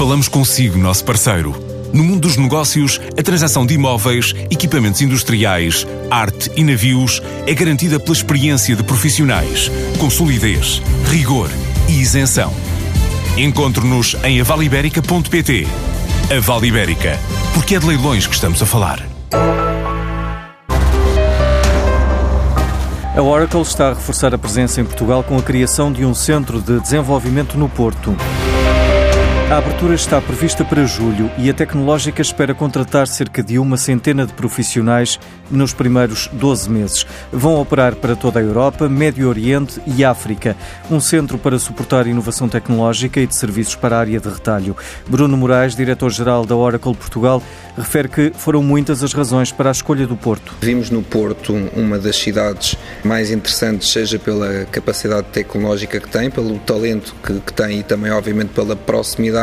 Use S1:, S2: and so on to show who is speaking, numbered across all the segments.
S1: Falamos consigo, nosso parceiro. No mundo dos negócios, a transação de imóveis, equipamentos industriais, arte e navios é garantida pela experiência de profissionais, com solidez, rigor e isenção. Encontre-nos em avaliberica.pt. A Vale Ibérica, porque é de leilões que estamos a falar.
S2: A Oracle está a reforçar a presença em Portugal com a criação de um centro de desenvolvimento no Porto. A abertura está prevista para julho e a tecnológica espera contratar cerca de uma centena de profissionais nos primeiros 12 meses. Vão operar para toda a Europa, Médio Oriente e África. Um centro para suportar inovação tecnológica e de serviços para a área de retalho. Bruno Moraes, diretor-geral da Oracle Portugal, refere que foram muitas as razões para a escolha do Porto.
S3: Vimos no Porto uma das cidades mais interessantes, seja pela capacidade tecnológica que tem, pelo talento que, que tem e também, obviamente, pela proximidade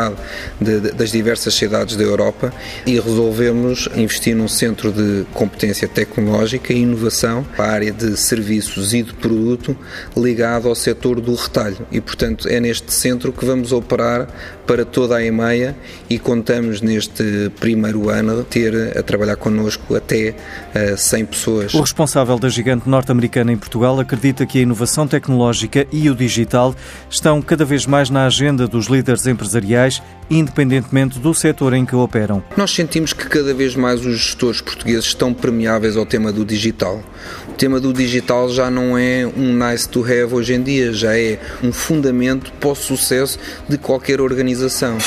S3: de, de, das diversas cidades da Europa e resolvemos investir num centro de competência tecnológica e inovação para a área de serviços e de produto ligado ao setor do retalho. E, portanto, é neste centro que vamos operar para toda a EMEA e contamos neste primeiro ano ter a trabalhar connosco até 100 eh, pessoas.
S2: O responsável da gigante norte-americana em Portugal acredita que a inovação tecnológica e o digital estão cada vez mais na agenda dos líderes empresariais independentemente do setor em que operam.
S3: Nós sentimos que cada vez mais os gestores portugueses estão permeáveis ao tema do digital. O tema do digital já não é um nice to have hoje em dia, já é um fundamento para o sucesso de qualquer organização.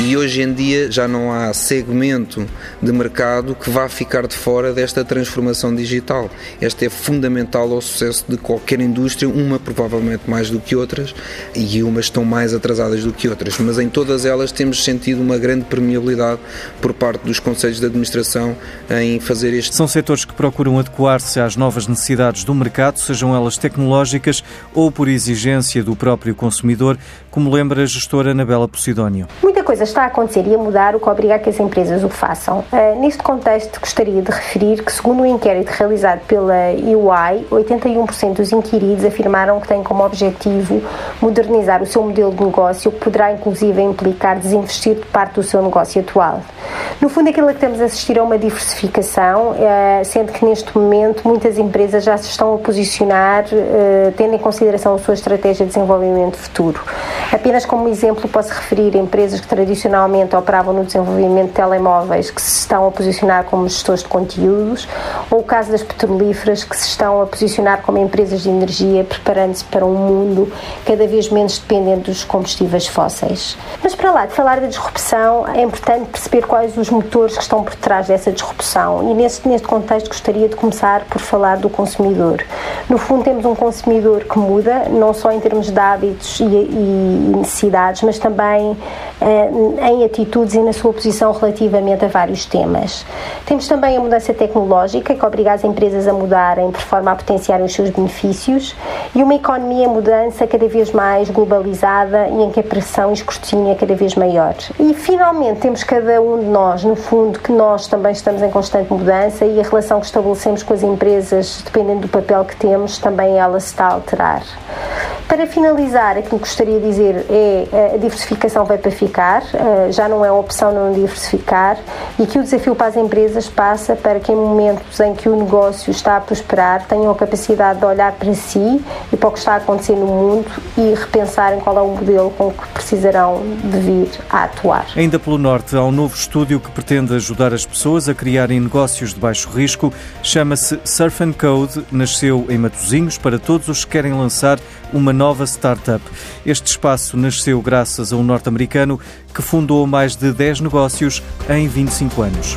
S3: E hoje em dia já não há segmento de mercado que vá ficar de fora desta transformação digital. Esta é fundamental ao sucesso de qualquer indústria, uma provavelmente mais do que outras, e umas estão mais atrasadas do que outras, mas em todas elas temos sentido uma grande permeabilidade por parte dos conselhos de administração em fazer este.
S2: São setores que procuram adequar-se às novas necessidades do mercado, sejam elas tecnológicas ou por exigência do próprio consumidor, como lembra a gestora Anabela Posidónio.
S4: Muita coisa está a acontecer e a mudar o que obriga a que as empresas o façam. Uh, neste contexto, gostaria de referir que, segundo o um inquérito realizado pela EY, 81% dos inquiridos afirmaram que têm como objetivo modernizar o seu modelo de negócio, o que poderá inclusive implicar desinvestir de parte do seu negócio atual. No fundo, aquilo que estamos a assistir é uma diversificação, uh, sendo que neste momento muitas empresas já se estão a posicionar, uh, tendo em consideração a sua estratégia de desenvolvimento futuro. Apenas como exemplo, posso referir empresas que tradicionalmente operavam no desenvolvimento de telemóveis que se estão a posicionar como gestores de conteúdos, ou o caso das petrolíferas que se estão a posicionar como empresas de energia, preparando-se para um mundo cada vez menos dependente dos combustíveis fósseis. Mas para lá de falar da disrupção, é importante perceber quais os motores que estão por trás dessa disrupção. E neste, neste contexto gostaria de começar por falar do consumidor. No fundo, temos um consumidor que muda, não só em termos de hábitos e, e necessidades, mas também eh, em atitudes e na sua posição relativamente a vários temas. Temos também a mudança tecnológica, que obriga as empresas a mudarem por forma a potenciarem os seus benefícios, e uma economia em mudança cada vez mais globalizada e em que a pressão e escrutínio é cada vez maior. E finalmente temos cada um de nós, no fundo, que nós também estamos em constante mudança e a relação que estabelecemos com as empresas, dependendo do papel que temos, também ela se está a alterar. Para finalizar, aquilo que gostaria de dizer é eh, a diversificação vai para ficar, eh, já não é opção não diversificar e que o desafio para as empresas passa para que em momentos em que o negócio está a prosperar tenham a capacidade de olhar para si e para o que está a acontecer no mundo e repensarem qual é o modelo com que precisarão de vir a atuar.
S2: Ainda pelo Norte, há um novo estúdio que pretende ajudar as pessoas a criarem negócios de baixo risco. Chama-se Surf Code, nasceu em Matosinhos para todos os que querem lançar uma nova startup. Este espaço nasceu graças a um norte-americano que fundou mais de 10 negócios em 25 anos.